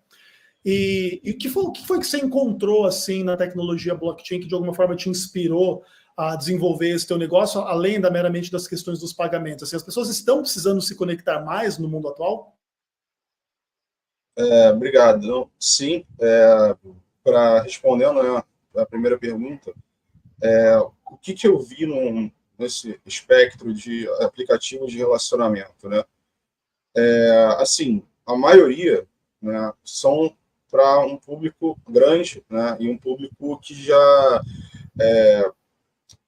E, o que que foi que você encontrou assim na tecnologia blockchain que de alguma forma te inspirou a desenvolver esse teu negócio, além da meramente das questões dos pagamentos? Assim, as pessoas estão precisando se conectar mais no mundo atual?
É, obrigado. Sim, é, para respondendo né, a primeira pergunta, é, o que, que eu vi no, nesse espectro de aplicativos de relacionamento, né? É, assim, a maioria né, são para um público grande, né, e um público que já é,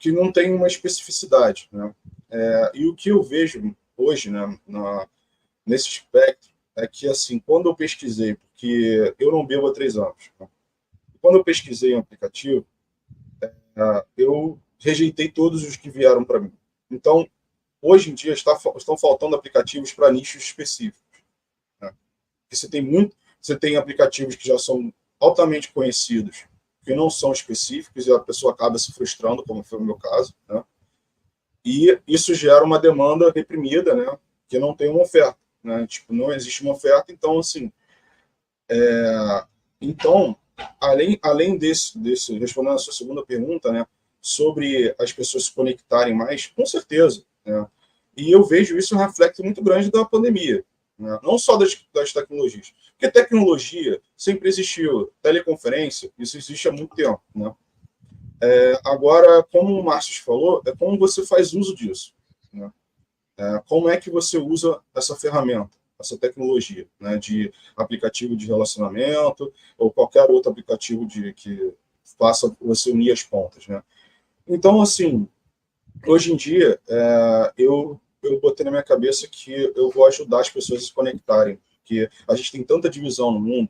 que não tem uma especificidade. Né? É, e o que eu vejo hoje né, na, nesse espectro é que, assim, quando eu pesquisei, porque eu não bebo há três anos, né? quando eu pesquisei um aplicativo, é, eu rejeitei todos os que vieram para mim. Então, hoje em dia, está, estão faltando aplicativos para nichos específicos. Né? Você tem muito, você tem aplicativos que já são altamente conhecidos, que não são específicos e a pessoa acaba se frustrando, como foi o meu caso, né? E isso gera uma demanda reprimida, né? Que não tem uma oferta, né? Tipo, não existe uma oferta, então assim, é... então além além desse desse respondendo a sua segunda pergunta, né? Sobre as pessoas se conectarem mais, com certeza, né? E eu vejo isso um reflexo muito grande da pandemia, né? não só das, das tecnologias. Porque tecnologia sempre existiu, teleconferência, isso existe há muito tempo. Né? É, agora, como o Márcio falou, é como você faz uso disso. Né? É, como é que você usa essa ferramenta, essa tecnologia, né, de aplicativo de relacionamento ou qualquer outro aplicativo de que faça você unir as pontas. Né? Então, assim, hoje em dia, é, eu eu botei na minha cabeça que eu vou ajudar as pessoas a se conectarem, porque a gente tem tanta divisão no mundo,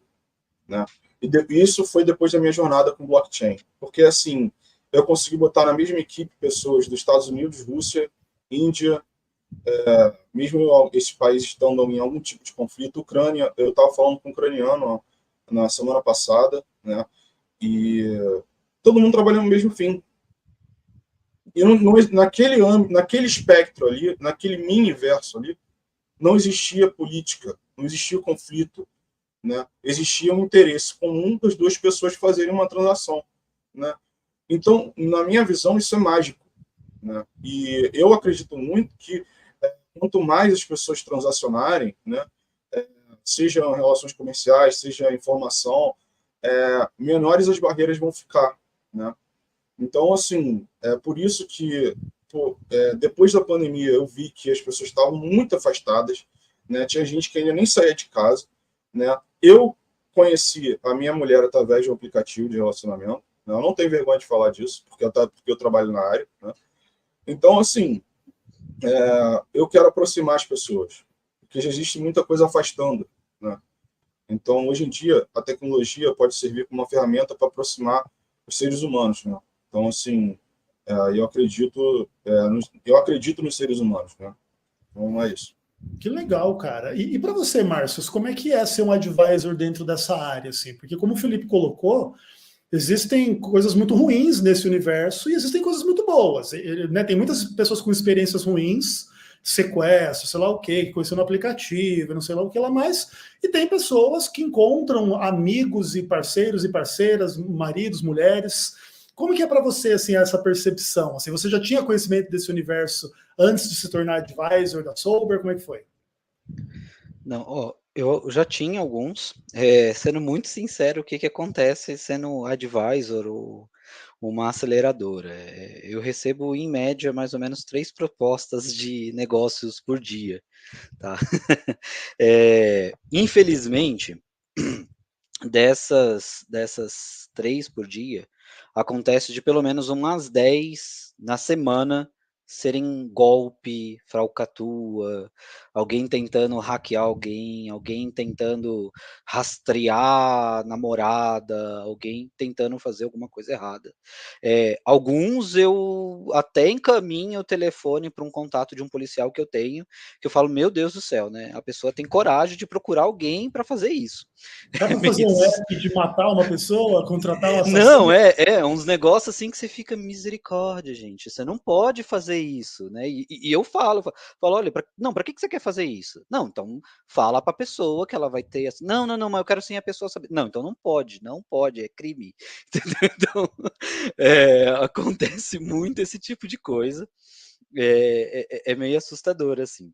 né? E de, isso foi depois da minha jornada com blockchain, porque assim eu consegui botar na mesma equipe pessoas dos Estados Unidos, Rússia, Índia, é, mesmo esses países estando em algum tipo de conflito, Ucrânia, eu estava falando com um ucraniano na semana passada, né? E todo mundo trabalhando no mesmo fim, e não, naquele, naquele espectro ali, naquele mini-verso ali, não existia política, não existia conflito. Né? Existia um interesse comum das duas pessoas fazerem uma transação. né? Então, na minha visão, isso é mágico, né? E eu acredito muito que é, quanto mais as pessoas transacionarem, né? É, sejam relações comerciais, seja informação, é, menores as barreiras vão ficar, né? Então, assim, é por isso que pô, é, depois da pandemia eu vi que as pessoas estavam muito afastadas, né? Tinha gente que ainda nem saía de casa, né? Eu conheci a minha mulher através de um aplicativo de relacionamento. Né? Eu não tenho vergonha de falar disso, porque eu, porque eu trabalho na área. Né? Então, assim, é, eu quero aproximar as pessoas, porque já existe muita coisa afastando. Né? Então, hoje em dia, a tecnologia pode servir como uma ferramenta para aproximar os seres humanos. Né? Então, assim, é, eu acredito, é, nos, eu acredito nos seres humanos. Né? Então, é isso.
Que legal, cara. E, e para você, Márcio, como é que é ser um advisor dentro dessa área? Assim? Porque, como o Felipe colocou, existem coisas muito ruins nesse universo e existem coisas muito boas. Né, tem muitas pessoas com experiências ruins, sequestro, sei lá o que, que conheceu no aplicativo, não sei lá o que lá mais, e tem pessoas que encontram amigos e parceiros e parceiras, maridos, mulheres. Como que é para você assim essa percepção? Assim, você já tinha conhecimento desse universo antes de se tornar advisor da Sober? Como é que foi?
Não, ó, eu já tinha alguns. É, sendo muito sincero, o que, que acontece sendo advisor ou uma aceleradora? É, eu recebo, em média, mais ou menos três propostas de negócios por dia. Tá? *laughs* É, infelizmente, *clears throat* dessas, dessas três por dia, acontece de pelo menos umas 10 na semana serem golpe, falcatrua, alguém tentando hackear alguém, alguém tentando rastrear namorada, alguém tentando fazer alguma coisa errada. É, alguns eu até encaminho o telefone para um contato de um policial que eu tenho, que eu falo, meu Deus do céu, né? A pessoa tem coragem de procurar alguém para fazer isso.
Dá para *laughs* fazer um app de matar uma pessoa, contratar uma
Não, é, é uns negócios assim que você fica misericórdia, gente. Você não pode fazer fazer isso, né? E, e eu falo, falo, olha, pra, não, para que, que você quer fazer isso? Não, então fala para a pessoa que ela vai ter assim, não, não, não, mas eu quero sim a pessoa saber. Não, então não pode, não pode, é crime. *laughs* Então, é, acontece muito esse tipo de coisa. É, é, é meio assustador, assim.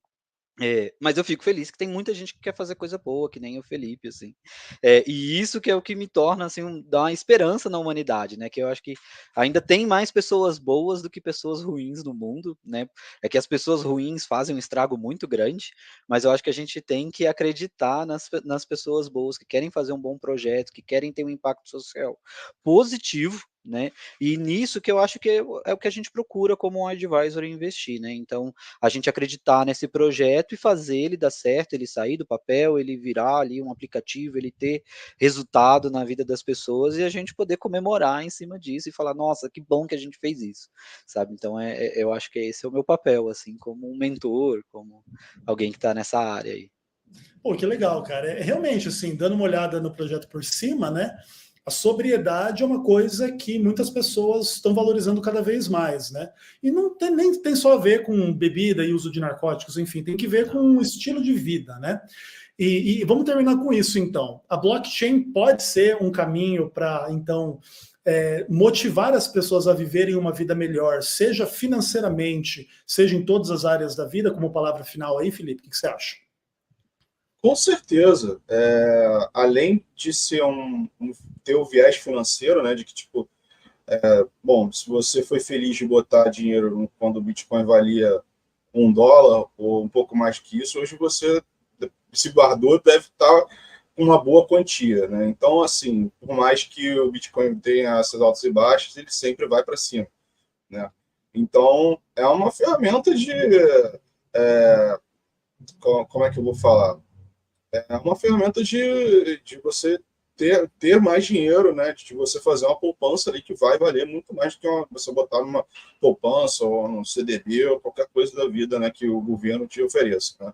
É, mas eu fico feliz que tem muita gente que quer fazer coisa boa, que nem o Felipe, assim. É, e isso que é o que me torna, assim, um, dá uma esperança na humanidade, né? Que eu acho que ainda tem mais pessoas boas do que pessoas ruins no mundo, né? É que as pessoas ruins fazem um estrago muito grande, mas eu acho que a gente tem que acreditar nas, nas pessoas boas que querem fazer um bom projeto, que querem ter um impacto social positivo, né? E nisso que eu acho que é, é o que a gente procura como um advisor investir, né? Então, a gente acreditar nesse projeto e fazer ele dar certo, ele sair do papel, ele virar ali um aplicativo, ele ter resultado na vida das pessoas e a gente poder comemorar em cima disso e falar, nossa, que bom que a gente fez isso, sabe? Então, é, é eu acho que esse é o meu papel, assim, como um mentor, como alguém que está nessa área aí.
Pô, que legal, cara. É, realmente, assim, dando uma olhada no projeto por cima, né? A sobriedade é uma coisa que muitas pessoas estão valorizando cada vez mais, né? E não tem, nem tem só a ver com bebida e uso de narcóticos, enfim, tem que ver com um estilo de vida, né? E, e vamos terminar com isso, então. A blockchain pode ser um caminho para, então, é, motivar as pessoas a viverem uma vida melhor, seja financeiramente, seja em todas as áreas da vida, como palavra final aí, Felipe, o que você acha?
Com certeza. É, além de ser um, um, ter o viés financeiro, né? De que, tipo, é, bom, se você foi feliz de botar dinheiro quando o Bitcoin valia um dólar ou um pouco mais que isso, hoje você se guardou deve estar com uma boa quantia, né? Então, assim, por mais que o Bitcoin tenha essas altas e baixas, ele sempre vai para cima, né? Então, é uma ferramenta de é, como é que eu vou falar? É uma ferramenta de, de você ter, ter mais dinheiro, né? De você fazer uma poupança ali que vai valer muito mais do que uma, você botar numa poupança ou num CDB ou qualquer coisa da vida, né? Que o governo te ofereça. Né?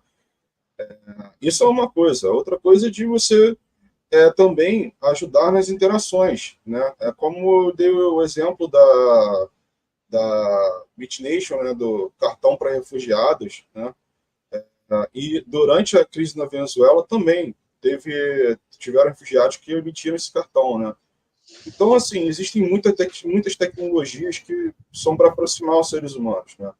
É, isso é uma coisa. Outra coisa é de você é, também ajudar nas interações, né? É como eu dei o exemplo da da BitNation, né? Do cartão para refugiados, né? Tá? E durante a crise na Venezuela também teve, tiveram refugiados que emitiram esse cartão, né? Então, assim, existem muita te muitas tecnologias que são para aproximar os seres humanos, né?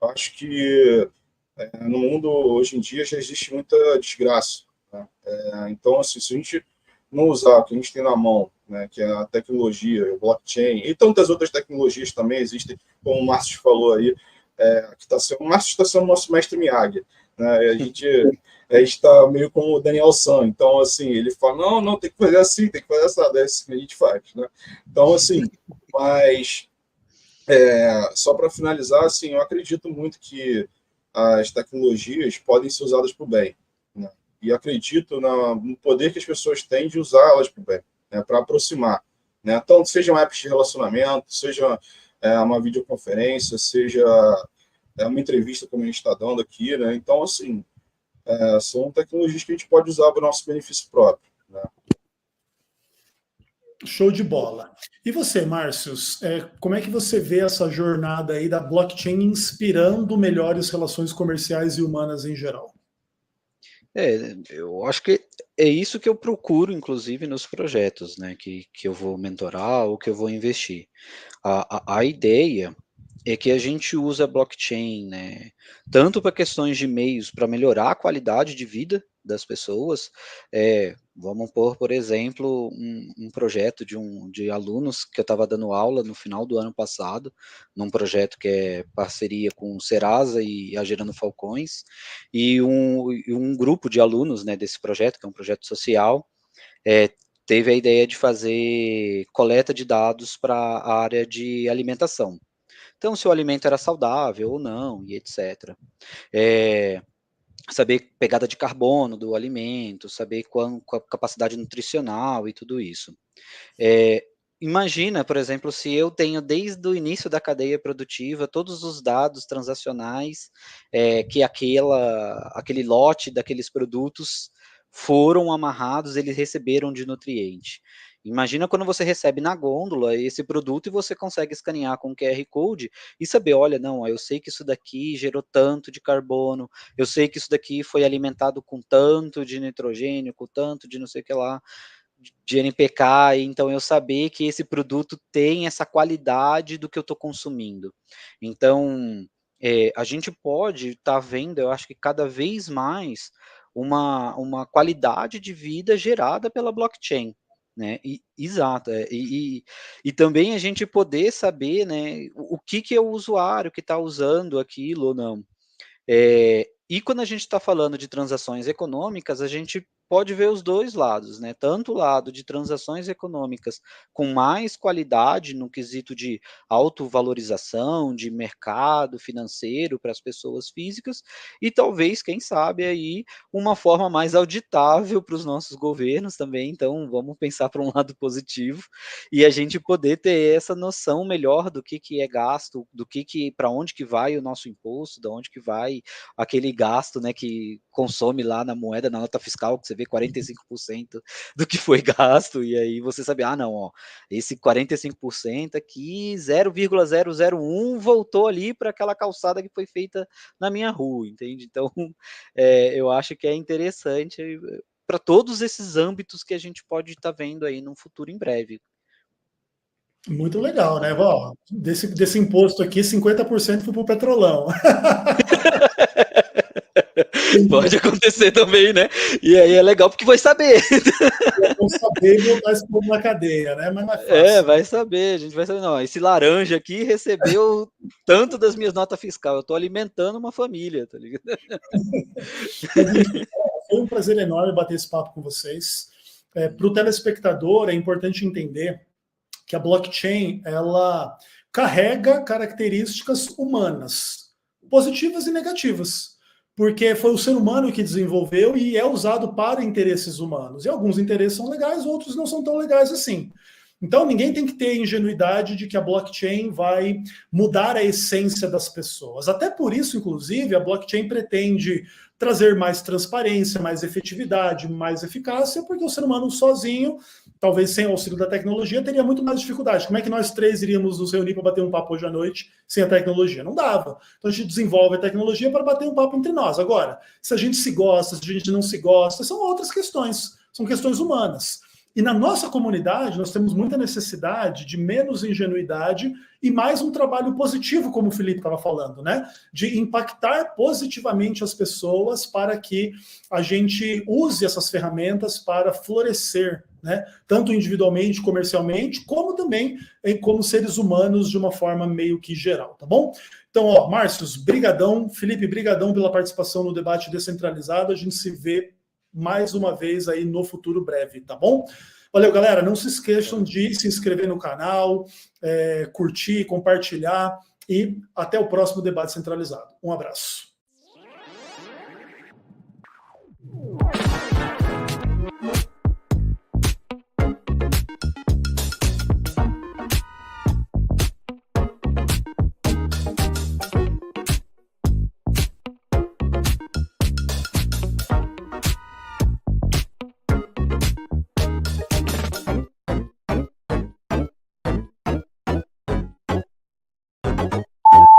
Acho que é, no mundo hoje em dia já existe muita desgraça. Né? É, então, assim, se a gente não usar o que a gente tem na mão, né, que é a tecnologia, o blockchain, e tantas outras tecnologias também existem, como o Márcio falou aí, é, que tá sendo, o Márcio está sendo nosso mestre Miyagi. Né? A gente a está meio como o Daniel San, então, assim, ele fala, não, não, tem que fazer assim, tem que fazer essa, é assim que a gente faz. Né? Então, assim, mas é, só para finalizar, assim, eu acredito muito que as tecnologias podem ser usadas para o bem. Né? E acredito no poder que as pessoas têm de usá-las para o bem, né? para aproximar. Né? Tanto sejam apps de relacionamento, seja é, uma videoconferência, seja é, uma entrevista como a gente está dando aqui. Né? Então, assim, é, são tecnologias que a gente pode usar para o nosso benefício próprio. Né?
Show de bola. E você, Márcio, é, como é que você vê essa jornada aí da blockchain inspirando melhores relações comerciais e humanas em geral?
É, eu acho que é isso que eu procuro, inclusive, nos projetos, né, que, que eu vou mentorar ou que eu vou investir. A, a, a ideia é que a gente usa blockchain, né, tanto para questões de meios para melhorar a qualidade de vida das pessoas. É, vamos pôr, por exemplo, um, um, projeto de, um, de alunos que eu estava dando aula no final do ano passado, num projeto que é parceria com o Serasa e a Gerando Falcões, e um, um grupo de alunos né, desse projeto, que é um projeto social, é, teve a ideia de fazer coleta de dados para a área de alimentação. Então, se o alimento era saudável ou não, e etc. É, saber pegada de carbono do alimento, saber qual, qual a capacidade nutricional e tudo isso. É, imagina, por exemplo, se eu tenho desde o início da cadeia produtiva todos os dados transacionais é, que aquela, aquele lote daqueles produtos foram amarrados, eles receberam de nutriente. Imagina quando você recebe na gôndola esse produto e você consegue escanear com QR Code e saber, olha, não, eu sei que isso daqui gerou tanto de carbono, eu sei que isso daqui foi alimentado com tanto de nitrogênio, com tanto de não sei o que lá, de NPK, então eu saber que esse produto tem essa qualidade do que eu estou consumindo. Então, é, a gente pode estar tá vendo, eu acho que cada vez mais, uma, uma qualidade de vida gerada pela blockchain né? E, exato, é, e, e, e, também a gente poder saber, né, o, o que, que é o usuário que está usando aquilo ou não. É, e quando a gente está falando de transações econômicas, a gente pode ver os dois lados, né? Tanto o lado de transações econômicas com mais qualidade no quesito de autovalorização, de mercado financeiro para as pessoas físicas, e talvez, quem sabe, aí uma forma mais auditável para os nossos governos também. Então, vamos pensar para um *laughs* lado positivo e a gente poder ter essa noção melhor do que, que é gasto, do que, que para onde que vai o nosso imposto, de onde que vai aquele gasto, né, que consome lá na moeda, na nota fiscal, que você vê 45% do que foi gasto, e aí você sabe, ah, não, ó, esse 45% aqui, 0,001 voltou ali para aquela calçada que foi feita na minha rua, entende? Então, *laughs* é, eu acho que é interessante eh, para todos esses âmbitos que a gente pode estar tá vendo aí no futuro em breve.
Muito legal, né? Ó, desse, desse imposto aqui, 50% foi para o petrolão. *laughs* *laughs*
Pode acontecer também, né? E aí é legal porque vai saber.
Vão saber e botar esse povo na cadeia, né? Mas
é, é, vai saber, a gente vai saber. Não, esse laranja aqui recebeu tanto das minhas notas fiscais. Eu estou alimentando uma família, tá ligado? *laughs*
Foi um prazer enorme bater esse papo com vocês. É, Para o telespectador, é importante entender que a blockchain ela carrega características humanas, positivas e negativas porque foi o ser humano que desenvolveu e é usado para interesses humanos. E alguns interesses são legais, outros não são tão legais assim. Então, ninguém tem que ter ingenuidade de que a blockchain vai mudar a essência das pessoas. Até por isso, inclusive, a blockchain pretende trazer mais transparência, mais efetividade, mais eficácia, porque o ser humano sozinho, talvez sem auxílio da tecnologia, teria muito mais dificuldade. Como é que nós três iríamos nos reunir para bater um papo hoje à noite sem a tecnologia? Não dava. Então a gente desenvolve a tecnologia para bater um papo entre nós. Agora, se a gente se gosta, se a gente não se gosta, são outras questões, são questões humanas. E na nossa comunidade, nós temos muita necessidade de menos ingenuidade e mais um trabalho positivo, como o Felipe estava falando, né? De impactar positivamente as pessoas para que a gente use essas ferramentas para florescer, né? Tanto individualmente, comercialmente, como também em, como seres humanos de uma forma meio que geral, tá bom? Então, ó, Márcios, brigadão, Felipe, brigadão pela participação no debate descentralizado. A gente se vê mais uma vez aí no futuro breve, tá bom? Valeu, galera. Não se esqueçam de se inscrever no canal, é, curtir, compartilhar e até o próximo debate centralizado. Um abraço.